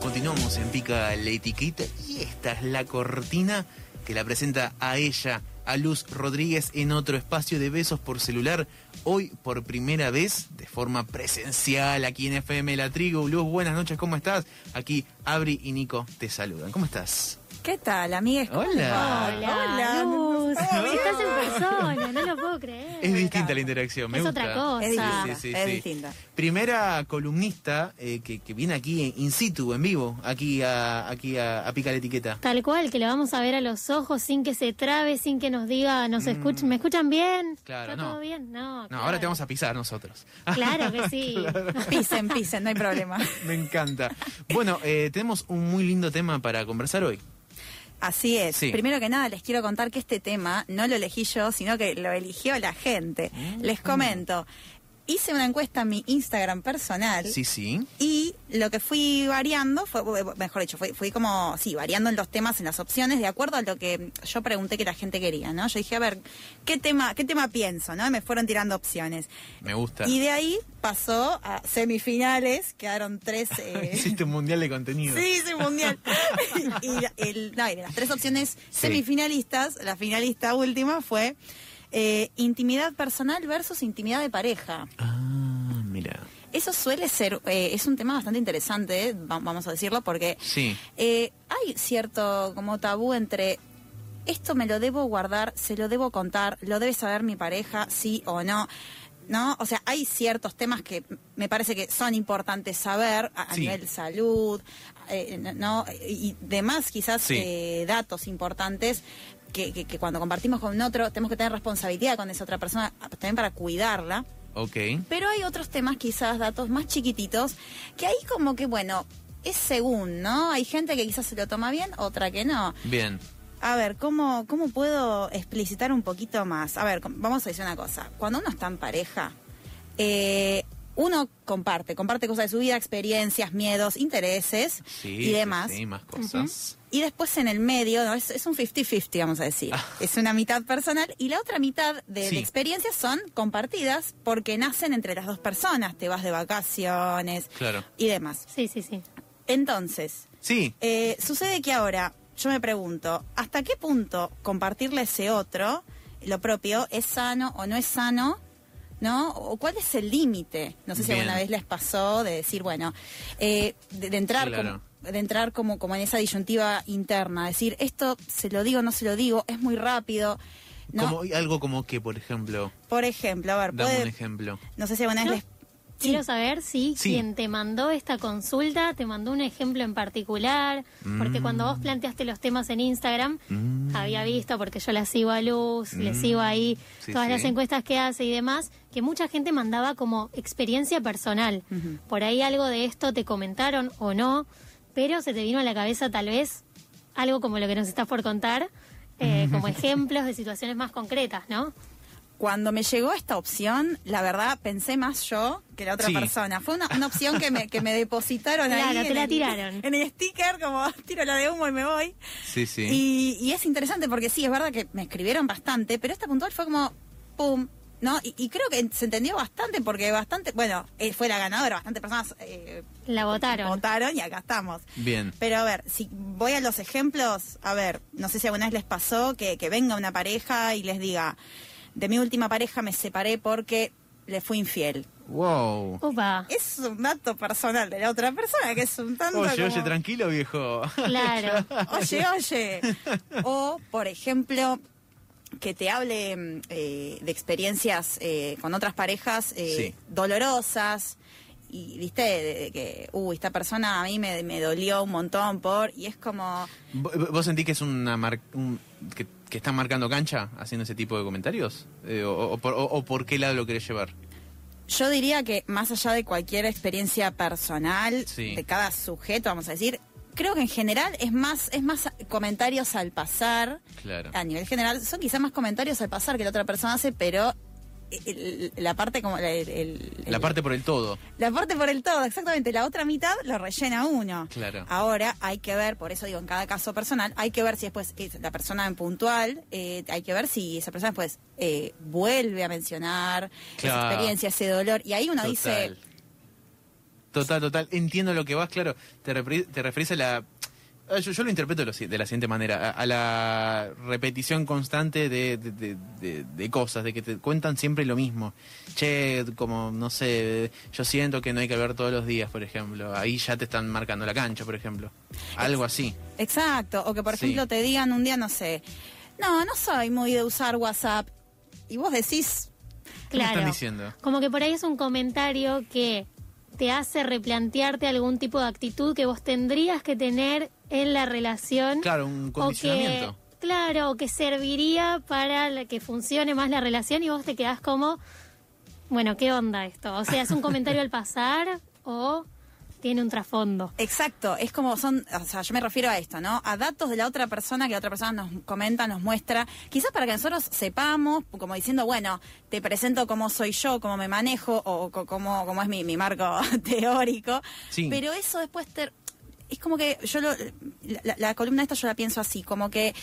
Continuamos en Pica la Etiqueta y esta es la cortina que la presenta a ella, a Luz Rodríguez, en otro espacio de besos por celular. Hoy por primera vez, de forma presencial, aquí en FM La Trigo. Luz, buenas noches, ¿cómo estás? Aquí Abri y Nico te saludan. ¿Cómo estás? ¿Qué tal, amigues? ¿Cómo Hola. Hola, Luz. Estás en persona, no lo puedo creer. Es distinta la interacción, me Es gusta. otra cosa. Es distinta, Sí, sí, es sí. distinta. Primera columnista eh, que, que viene aquí in situ, en vivo, aquí a, aquí a, a Pica la Etiqueta. Tal cual, que le vamos a ver a los ojos sin que se trabe, sin que nos diga, nos escuchen, ¿me escuchan bien? Mm. Claro, ¿Está no. todo bien? No, No, ahora te vamos a pisar nosotros. Claro que sí. Pisen, pisen, no hay problema. Me encanta. Bueno, eh, tenemos un muy lindo tema para conversar hoy. Así es. Sí. Primero que nada, les quiero contar que este tema no lo elegí yo, sino que lo eligió la gente. Mm. Les comento. Hice una encuesta en mi Instagram personal. Sí, sí. Y lo que fui variando fue, mejor dicho, fui, fui como, sí, variando en los temas, en las opciones, de acuerdo a lo que yo pregunté que la gente quería, ¿no? Yo dije, a ver, ¿qué tema, qué tema pienso, no? Y me fueron tirando opciones. Me gusta. Y de ahí pasó a semifinales, quedaron tres... eh, Hiciste un mundial de contenido. Sí, sí, mundial. y el, no, y de las tres opciones semifinalistas, la finalista última fue eh, intimidad personal versus intimidad de pareja. Ah, mira. Eso suele ser, eh, es un tema bastante interesante, eh, va- vamos a decirlo, porque Sí. eh, hay cierto como tabú entre esto me lo debo guardar, se lo debo contar, lo debe saber mi pareja, sí o no. ¿No? O sea, hay ciertos temas que me parece que son importantes saber a, a Sí. nivel salud, eh, ¿no? Y demás, quizás Sí. eh, datos importantes que, que- que cuando compartimos con otro tenemos que tener responsabilidad con esa otra persona, también para cuidarla. Ok. Pero hay otros temas, quizás datos más chiquititos, que ahí como que, bueno, es según, ¿no? Hay gente que quizás se lo toma bien, otra que no. Bien. A ver, ¿cómo, cómo puedo explicitar un poquito más? A ver, vamos a decir una cosa. Cuando uno está en pareja, eh, uno comparte, comparte cosas de su vida, experiencias, miedos, intereses Sí. y demás. Sí, más cosas. Y después en el medio, ¿no? es, es un 50-50, vamos a decir. Ah. Es una mitad personal y la otra mitad de, Sí. de experiencias son compartidas porque nacen entre las dos personas. Te vas de vacaciones Claro. y demás. Sí, sí, sí. Entonces, Sí. eh, sucede que ahora yo me pregunto, ¿hasta qué punto compartirle a ese otro lo propio es sano o no es sano? ¿No? ¿O cuál es el límite? No sé si Bien. alguna vez les pasó de decir, bueno, eh, de, de entrar Claro. como, de entrar como, como en esa disyuntiva interna, decir, esto se lo digo, no se lo digo, es muy rápido. ¿no? Como, algo como que, por ejemplo, Por ejemplo, a ver, dame puede- un ejemplo. no sé si alguna vez Yo les... Quiero saber si Sí. quien te mandó esta consulta te mandó un ejemplo en particular, porque Mm. cuando vos planteaste los temas en Instagram, Mm. había visto, porque yo la sigo a Luz, le Mm. sigo ahí Sí, todas sí. las encuestas que hace y demás, que mucha gente mandaba como experiencia personal. Por ahí algo de esto te comentaron o no, pero se te vino a la cabeza tal vez algo como lo que nos estás por contar, eh, como ejemplos de situaciones más concretas, ¿no? Cuando me llegó esta opción, la verdad pensé más yo que la otra Sí. persona. Fue una, una opción que me, que me depositaron ahí. Claro, te la el- tiraron. En el sticker, como tiro la de humo y me voy. Sí, sí. Y, y es interesante porque sí, es verdad que me escribieron bastante, pero esta puntual fue como, pum, ¿no? Y, y creo que se entendió bastante porque bastante, bueno, eh, fue la ganadora, bastantes personas eh, La votaron. votaron y acá estamos. Bien. Pero a ver, si voy a los ejemplos, a ver, no sé si alguna vez les pasó que, que venga una pareja y les diga, de mi última pareja me separé porque le fui infiel. Wow. Upa, Es un dato personal de la otra persona, que es un tanto Oye, como, oye, tranquilo, viejo. claro. Oye, oye. O, por ejemplo, que te hable eh, de experiencias eh, con otras parejas eh, Sí. dolorosas. Y viste, de, de que, uy, esta persona a mí me, me dolió un montón por. Y es como. ¿Vo- ¿Vos sentís que es una mar- un- que, que están marcando cancha haciendo ese tipo de comentarios? Eh, o, o por, o- o por qué lado lo querés llevar? Yo diría que más allá de cualquier experiencia personal Sí. de cada sujeto, vamos a decir, creo que en general es más es más comentarios al pasar. Claro. A nivel general son quizás más comentarios al pasar que la otra persona hace, pero el- la parte como la, el- el- La parte por el todo. la parte por el todo, exactamente. La otra mitad lo rellena uno. Claro. Ahora hay que ver, por eso digo, en cada caso personal, hay que ver si después es la persona en puntual, eh, hay que ver si esa persona después eh, vuelve a mencionar esa experiencia, ese dolor. Y ahí uno dice, Total. Total. Entiendo lo que vas, claro. Te, te referís a la... ah, Yo, yo lo interpreto de la siguiente manera, a, a la repetición constante de, de- de- de- de cosas, de que te cuentan siempre lo mismo. Che, como, no sé, yo siento que no hay que hablar todos los días, por ejemplo. Ahí ya te están marcando la cancha, por ejemplo. Algo así. Exacto, o que por Sí. ejemplo te digan un día, no sé, no, no soy muy de usar WhatsApp. Y vos decís, ¿Qué me Claro. están diciendo? Como que por ahí es un comentario que te hace replantearte algún tipo de actitud que vos tendrías que tener en la relación. Claro, un o que, condicionamiento. claro, o que serviría para que funcione más la relación y vos te quedás como, bueno, ¿qué onda esto? O sea, ¿es un comentario al pasar o tiene un trasfondo? exacto, es como son, o sea, yo me refiero a esto, ¿no? A datos de la otra persona que la otra persona nos comenta, nos muestra, quizás para que nosotros sepamos, como diciendo, bueno, te presento cómo soy yo, cómo me manejo, o cómo, cómo es mi, mi marco teórico. Sí. Pero eso después te- es como que yo lo, la, la columna esta yo la pienso así, como que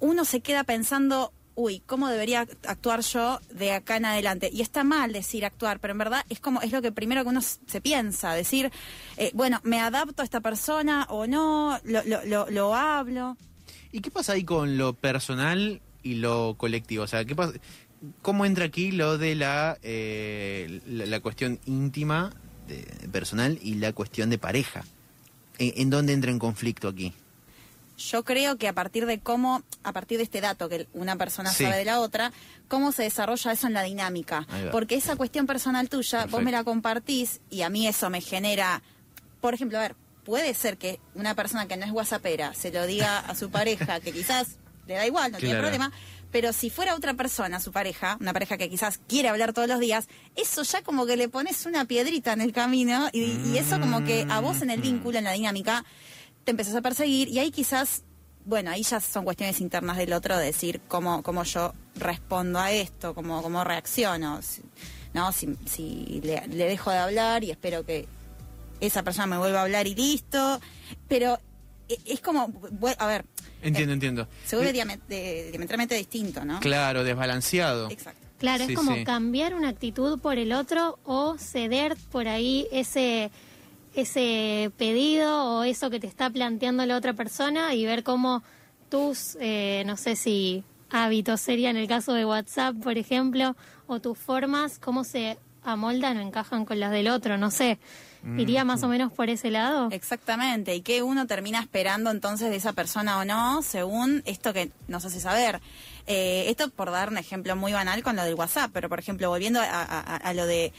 uno se queda pensando, uy, ¿cómo debería actuar yo de acá en adelante? Y está mal decir actuar, pero en verdad es como, es lo que primero que uno se piensa, decir, eh, bueno, ¿me adapto a esta persona o no? ¿Lo, lo, lo, lo hablo? ¿Y qué pasa ahí con lo personal y lo colectivo? O sea, ¿qué? ¿cómo entra aquí lo de la, eh, la, la cuestión íntima, personal y la cuestión de pareja? ¿En, dónde entra en conflicto aquí? Yo creo que a partir de cómo, a partir de este dato que una persona Sí. sabe de la otra, cómo se desarrolla eso en la dinámica. Porque esa cuestión personal tuya, vos me la compartís y a mí eso me genera, por ejemplo, a ver, puede ser que una persona que no es whatsappera se lo diga a su pareja, que quizás le da igual, no tiene problema, pero si fuera otra persona, su pareja, una pareja que quizás quiere hablar todos los días, eso ya como que le pones una piedrita en el camino y, y eso como que a vos en el Mm. vínculo, en la dinámica, te empezás a perseguir y ahí quizás, bueno, ahí ya son cuestiones internas del otro de decir cómo, cómo yo respondo a esto, cómo, cómo reacciono, si- ¿no? Si, si le, le dejo de hablar y espero que esa persona me vuelva a hablar y listo, pero e- es como, a ver, Entiendo, eh, entiendo. se vuelve Eh, de- diametralmente distinto, ¿no? Claro, desbalanceado. Exacto. Claro, Sí, es como sí. cambiar una actitud por el otro o ceder por ahí ese ese pedido o eso que te está planteando la otra persona y ver cómo tus, eh, no sé si hábitos sería en el caso de WhatsApp, por ejemplo, o tus formas, cómo se amoldan o encajan con las del otro, no sé. ¿Iría más o menos por ese lado? Exactamente, y que uno termina esperando entonces de esa persona o no, según esto que nos hace saber. Eh, esto por dar un ejemplo muy banal con lo del WhatsApp, pero por ejemplo, volviendo a, a- a lo de,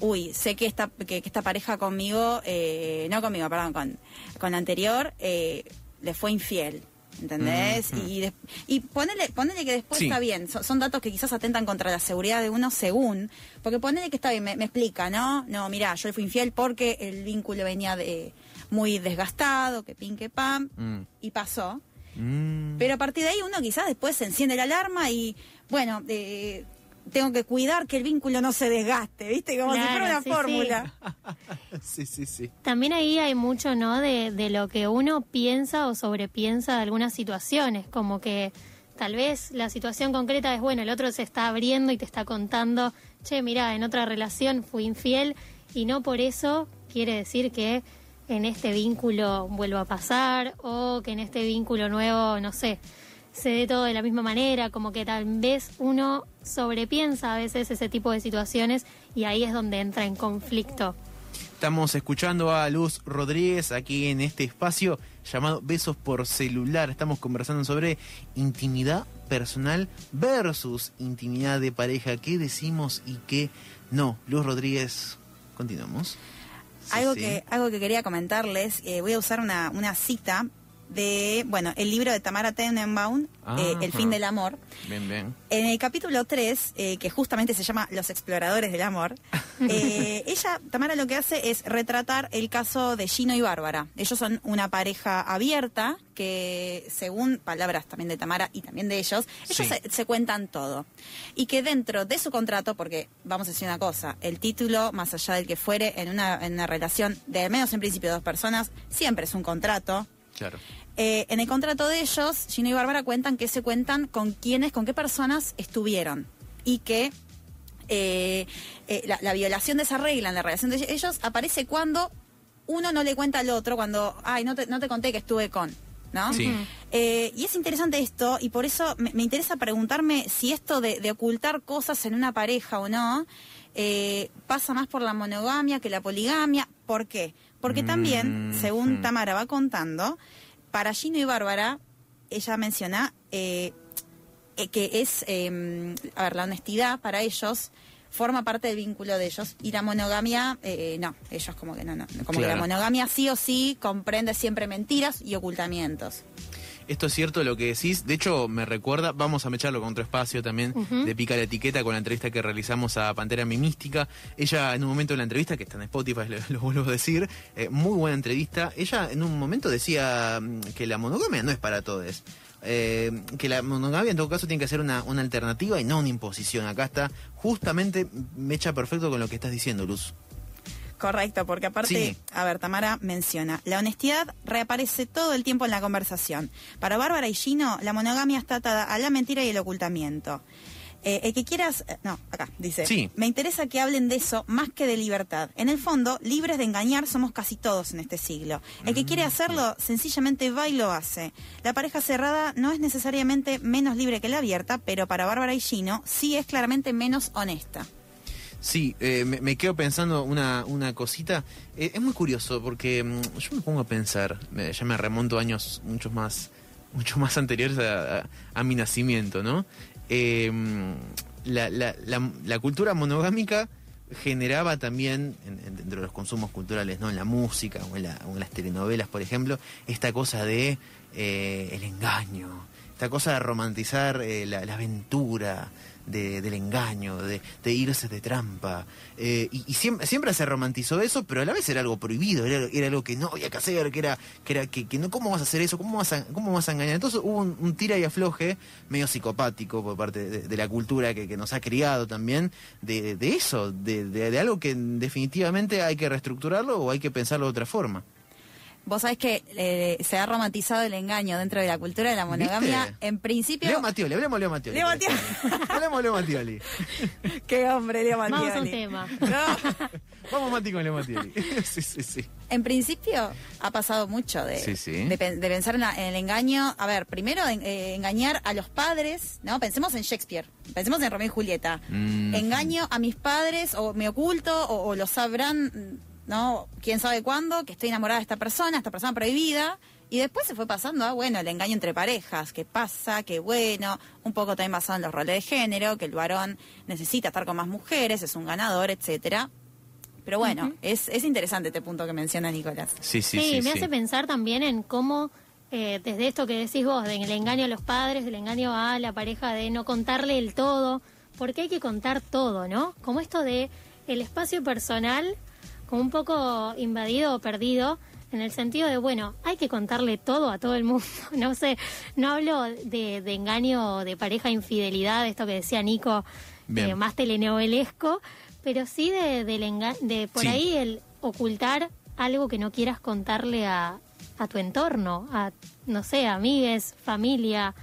uy, sé que esta, que, que esta pareja conmigo, eh, no conmigo, perdón, con, con la anterior, eh, le fue infiel. ¿Entendés? Y, des- y ponele, ponele que después Sí. está bien, son, son datos que quizás atentan contra la seguridad de uno según, porque ponele que está bien, me, me explica, ¿no? No, mira, yo le fui infiel porque el vínculo venía de muy desgastado, que pin, que pam, Mm. y pasó. Mm. Pero a partir de ahí uno quizás después se enciende la alarma y, bueno, eh, tengo que cuidar que el vínculo no se desgaste, ¿viste? Como si fuera una sí, sí. Sí, sí, sí. También ahí hay mucho, ¿no? De, de lo que uno piensa o sobrepiensa de algunas situaciones, como que tal vez la situación concreta es, bueno, el otro se está abriendo y te está contando, che, mira, en otra relación fui infiel y no por eso quiere decir que en este vínculo vuelva a pasar o que en este vínculo nuevo, no sé, se dé todo de la misma manera, como que tal vez uno sobrepiensa a veces ese tipo de situaciones y ahí es donde entra en conflicto. Estamos escuchando a Luz Rodríguez aquí en este espacio llamado Besos por celular. Estamos conversando sobre intimidad personal versus intimidad de pareja. ¿Qué decimos y qué no? Luz Rodríguez, continuamos. Sí, algo, sí. Que, algo que quería comentarles, eh, voy a usar una, una cita de, bueno, el libro de Tamara Tenenbaum, eh, El fin del amor. Bien, bien. En el capítulo 3, eh, que justamente se llama Los exploradores del amor, eh, ella, Tamara, lo que hace es retratar el caso de Gino y Bárbara. Ellos son una pareja abierta que, según palabras también de Tamara y también de ellos, ellos Sí. se, se cuentan todo. Y que dentro de su contrato, porque vamos a decir una cosa, el título, más allá del que fuere, en una, en una relación de al menos en principio dos personas, siempre es un contrato. Claro. Eh, en el contrato de ellos, Gino y Bárbara cuentan que se cuentan con quiénes, con qué personas estuvieron. Y que eh, eh, la, la violación de esa regla en la relación de ellos aparece cuando uno no le cuenta al otro, cuando, ay, no te, no te conté que estuve con. ¿No? Sí. Eh, y es interesante esto, y por eso me, me interesa preguntarme si esto de, de ocultar cosas en una pareja o no eh, pasa más por la monogamia que la poligamia. ¿Por qué? Porque también, Mm, según mm. Tamara va contando, para Gino y Bárbara, ella menciona eh, eh, que es, eh, a ver, la honestidad para ellos forma parte del vínculo de ellos y la monogamia, eh, no, ellos como que no, no, como que la monogamia sí o sí comprende siempre mentiras y ocultamientos. Esto es cierto lo que decís. De hecho, me recuerda, vamos a mecharlo con otro espacio también de Pica la Etiqueta con la entrevista que realizamos a Pantera Mimística. Ella, en un momento de la entrevista, que está en Spotify, lo, lo vuelvo a decir, eh, muy buena entrevista. Ella, en un momento, decía mm, que la monogamia no es para todos. Eh, que la monogamia, en todo caso, tiene que ser una, una alternativa y no una imposición. Acá está, justamente, mecha perfecto con lo que estás diciendo, Luz. Correcto, porque aparte, Sí. a ver, Tamara menciona, la honestidad reaparece todo el tiempo en la conversación. Para Bárbara y Gino, la monogamia está atada a la mentira y el ocultamiento. Eh, el que quieras, eh, no, acá dice, Sí. me interesa que hablen de eso más que de libertad. En el fondo, libres de engañar somos casi todos en este siglo. El que quiere hacerlo, sencillamente va y lo hace. La pareja cerrada no es necesariamente menos libre que la abierta, pero para Bárbara y Gino sí es claramente menos honesta. Sí, eh, me, quedo pensando una, una cosita. Eh, es muy curioso porque mm, yo me pongo a pensar, me- ya me remonto años muchos más, mucho más anteriores a, mi nacimiento, ¿no? Mm, la, la- la- cultura monogámica generaba también, en- en- dentro de los consumos culturales, ¿no? En la música o en, o en las telenovelas, por ejemplo, esta cosa de eh, el engaño, esta cosa de romantizar eh, la, aventura, de- del engaño, de, irse de trampa. Eh, y siempre, siempre se romantizó eso, pero a la vez era algo prohibido, era, era algo que no había que hacer, que era, que era que, que no, ¿cómo vas a hacer eso? ¿Cómo vas a, cómo vas a engañar? Entonces hubo un, tira y afloje medio psicopático por parte de, la cultura que, que nos ha criado también, de, eso, de algo que definitivamente hay que reestructurarlo o hay que pensarlo de otra forma. Vos sabés que eh, se ha romantizado el engaño dentro de la cultura de la monogamia. ¿Viste? En principio. Leo Mattioli, hablemos de Leo Mattioli. Leo Mattioli. hablemos Leo Mattioli. Qué hombre, Leo Vamos a un Mattioli. tema. No. Vamos Mati con Leo Mattioli. sí, sí, sí. En principio ha pasado mucho de, Sí, sí. de, pen- de pensar en, la- en el engaño. A ver, primero en- eh, engañar a los padres, ¿no? Pensemos en Shakespeare, pensemos en Romeo y Julieta. Mm. Engaño a mis padres o me oculto o, o lo sabrán, ¿no? Quién sabe cuándo, que estoy enamorada de esta persona, esta persona prohibida. Y después se fue pasando a, bueno, el engaño entre parejas, qué pasa, qué bueno, un poco también basado en los roles de género, que el varón necesita estar con más mujeres, es un ganador, etcétera. Pero bueno, es, es interesante este punto que menciona Nicolás. Sí, sí, Sí, sí. me sí. hace pensar también en cómo, eh, desde esto que decís vos, del engaño a los padres, del engaño a la pareja, de no contarle el todo, porque hay que contar todo, ¿no? Como esto de el espacio personal, como un poco invadido o perdido, en el sentido de, bueno, hay que contarle todo a todo el mundo. No sé, no hablo de, de engaño, de pareja, infidelidad, esto que decía Nico, eh, más telenovelesco, pero sí de, del enga- de por Sí. ahí el ocultar algo que no quieras contarle a, a tu entorno, a, no sé, amigues, familia,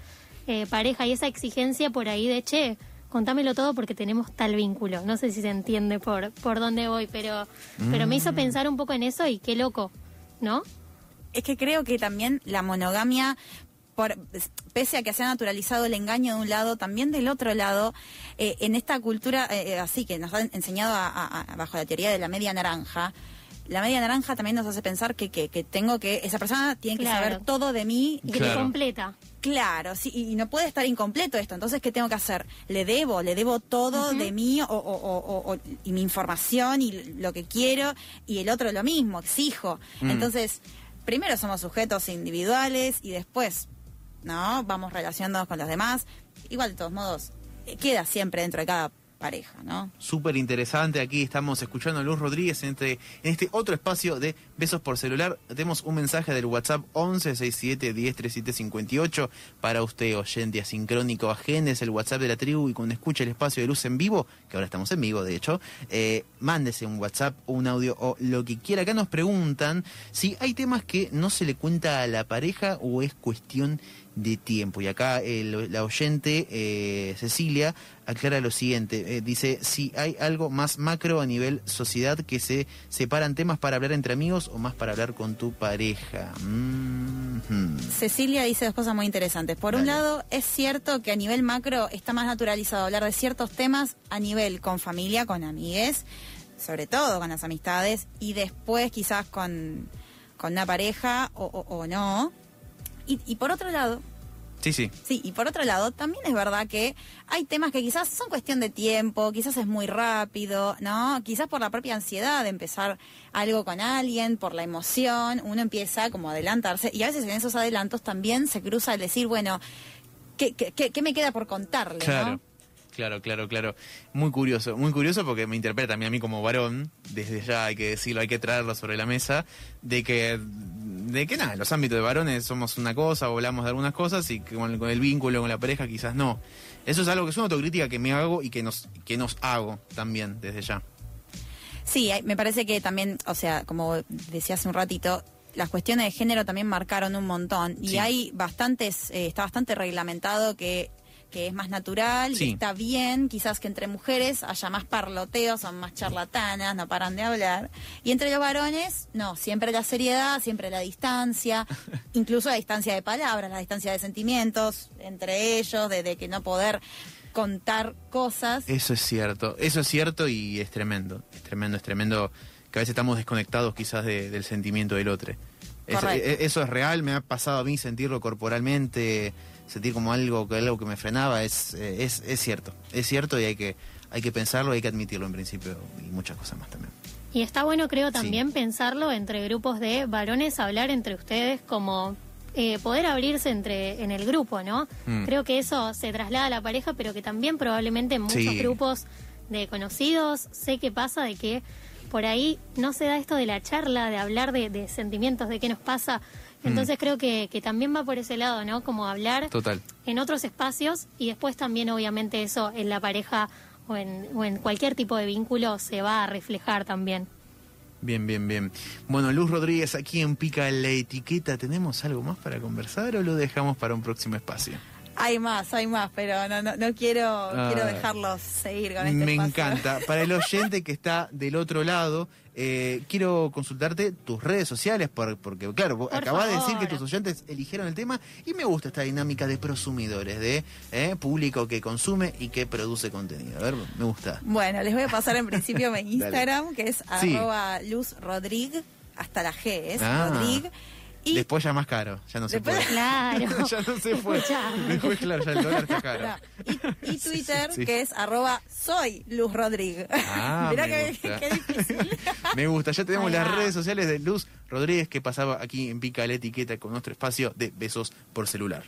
eh, pareja, y esa exigencia por ahí de, che, contámelo todo porque tenemos tal vínculo. No sé si se entiende por, por dónde voy, pero, pero me Mm. hizo pensar un poco en eso y qué loco, ¿no? Es que creo que también la monogamia, por, pese a que se ha naturalizado el engaño de un lado, también del otro lado, eh, en esta cultura eh, eh, así que nos han enseñado a- a- a- bajo la teoría de la media naranja, la media naranja también nos hace pensar que, que, que tengo que, esa persona tiene que Claro. saber todo de mí. Y que Claro. completa. Claro, sí, y no puede estar incompleto esto. Entonces, ¿qué tengo que hacer? Le debo, le debo todo de mí o, o- o- o- o- y mi información y lo que quiero, y el otro lo mismo, exijo. Mm. Entonces, primero somos sujetos individuales y después, ¿no? Vamos relacionándonos con los demás. Igual, de todos modos, eh, queda siempre dentro de cada pareja, ¿no? Súper interesante. Aquí estamos escuchando a Luz Rodríguez en este, en este otro espacio de Besos por Celular. Tenemos un mensaje del WhatsApp 1167103758 para usted, oyente asincrónico ajenes, el WhatsApp de la tribu y cuando escuche el espacio de Luz en vivo, que ahora estamos en vivo de hecho, eh, mándese un WhatsApp un audio o lo que quiera. Acá nos preguntan si hay temas que no se le cuenta a la pareja o es cuestión de tiempo. Y acá el- la oyente eh, Cecilia aclara lo siguiente, eh, dice, si hay algo más macro a nivel sociedad que se separan temas para hablar entre amigos o más para hablar con tu pareja. Mhm. Cecilia dice dos cosas muy interesantes. Por un lado, es cierto que a nivel macro está más naturalizado hablar de ciertos temas a nivel con familia, con amigues, sobre todo con las amistades, y después quizás con, con una pareja o, o- o no. Y, y por otro lado, Sí, sí. Sí, y por otro lado, también es verdad que hay temas que quizás son cuestión de tiempo, quizás es muy rápido, ¿no? Quizás por la propia ansiedad de empezar algo con alguien, por la emoción, uno empieza como a adelantarse y a veces en esos adelantos también se cruza el decir, bueno, ¿qué, qué, qué- qué me queda por contarle, Claro, no? claro, claro, claro. Muy curioso, muy curioso porque me interpreta también a mí como varón, desde ya hay que decirlo, hay que traerlo sobre la mesa, de que, de que nada, en los ámbitos de varones somos una cosa, o hablamos de algunas cosas y con, con el vínculo, con la pareja quizás no. Eso es algo que es una autocrítica que me hago y que nos, que nos hago también desde ya. Sí, me parece que también, o sea, como decía hace un ratito, las cuestiones de género también marcaron un montón y Sí. hay bastantes, eh, está bastante reglamentado que, que es más natural Sí. y está bien, quizás que entre mujeres haya más parloteo, son más charlatanas, no paran de hablar. Y entre los varones, no, siempre la seriedad, siempre la distancia, incluso la distancia de palabras, la distancia de sentimientos entre ellos, de, de que no poder contar cosas. Eso es cierto, eso es cierto y es tremendo, es tremendo, es tremendo que a veces estamos desconectados quizás de- del sentimiento del otro. E- eso es real, me ha pasado a mí sentirlo corporalmente, sentir como algo que algo que me frenaba, es, eh, es, es cierto, es cierto y hay que, hay que pensarlo, hay que admitirlo en principio y muchas cosas más también. Y está bueno, creo, Sí. también pensarlo entre grupos de varones, hablar entre ustedes como eh, poder abrirse entre en el grupo, ¿no? Mm. Creo que eso se traslada a la pareja, pero que también probablemente en muchos Sí. grupos de conocidos sé que pasa de que por ahí no se da esto de la charla, de hablar de, de sentimientos, de qué nos pasa. Entonces creo que, que también va por ese lado, ¿no? Como hablar Total. en otros espacios y después también obviamente eso en la pareja o en, o en cualquier tipo de vínculo se va a reflejar también. Bien, bien, bien. Bueno, Luz Rodríguez, aquí en Pica la Etiqueta, ¿tenemos algo más para conversar o lo dejamos para un próximo espacio? Hay más, hay más, pero no, no, no quiero, Ah. quiero dejarlos seguir con este Me espacio. encanta. Para el oyente que está del otro lado, eh, quiero consultarte tus redes sociales, por- porque claro, Por acabas de decir que tus oyentes eligieron el tema y me gusta esta dinámica de prosumidores, de eh, público que consume y que produce contenido. A ver, me gusta. Bueno, les voy a pasar en principio mi Instagram, que es Sí. arroba Luz Rodrig, hasta la G es Ah. Rodrig. Y Después ya más caro, ya no se Después- puede. Claro. ya no se puede. Escuchá. Después, claro, ya el dólar está caro. no, y, y Twitter, sí. que es arroba soy Luz Rodrig. Ah, Mirá me que, gusta. qué difícil. Me gusta, ya tenemos las redes sociales de Luz Rodríguez que pasaba aquí en Pica la Etiqueta con nuestro espacio de besos por celular.